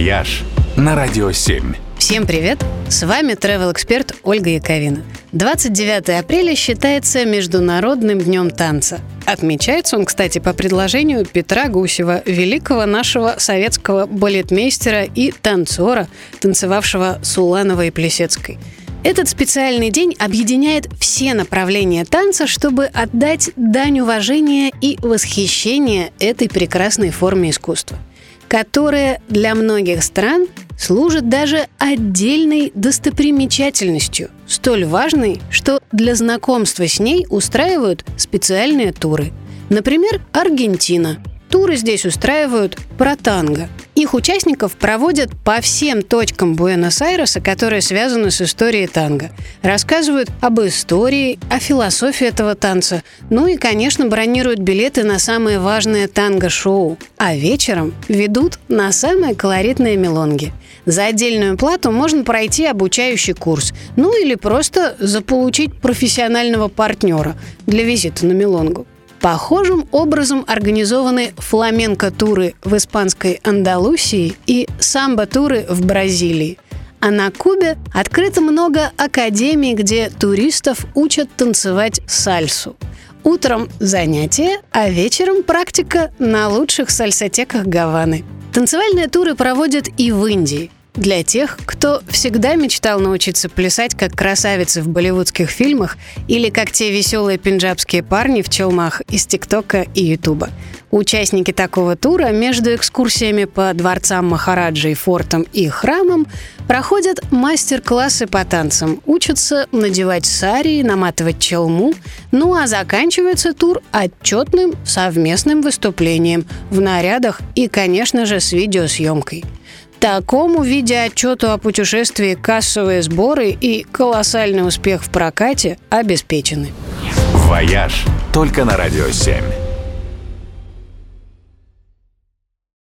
«Вояж» на Радио 7. Всем привет! С вами travel эксперт Ольга Яковина. 29 апреля считается Международным днем танца. Отмечается он, кстати, по предложению Петра Гусева, великого нашего советского балетмейстера и танцора, танцевавшего с Улановой и Плесецкой. Этот специальный день объединяет все направления танца, чтобы отдать дань уважения и восхищения этой прекрасной форме искусства – которая для многих стран служит даже отдельной достопримечательностью, столь важной, что для знакомства с ней устраивают специальные туры. Например, Аргентина. Туры здесь устраивают про танго – их участников проводят по всем точкам Буэнос-Айреса, которые связаны с историей танго. Рассказывают об истории, о философии этого танца. Ну и, конечно, бронируют билеты на самые важные танго-шоу. А вечером ведут на самые колоритные мелонги. За отдельную плату можно пройти обучающий курс. Ну или просто заполучить профессионального партнера для визита на мелонгу. Похожим образом организованы фламенко-туры в испанской Андалусии и самбо-туры в Бразилии. А на Кубе открыто много академий, где туристов учат танцевать сальсу. Утром занятия, а вечером практика на лучших сальсотеках Гаваны. Танцевальные туры проводят и в Индии – для тех, кто всегда мечтал научиться плясать как красавицы в болливудских фильмах или как те веселые пенджабские парни в челмах из ТикТока и Ютуба. Участники такого тура между экскурсиями по дворцам Махараджи, фортам и храмам проходят мастер-классы по танцам, учатся надевать сари, наматывать челму, ну а заканчивается тур отчетным совместным выступлением в нарядах и, конечно же, с видеосъемкой – Такому видеоотчету о путешествии кассовые сборы и колоссальный успех в прокате обеспечены. «Вояж» только на «Радио 7».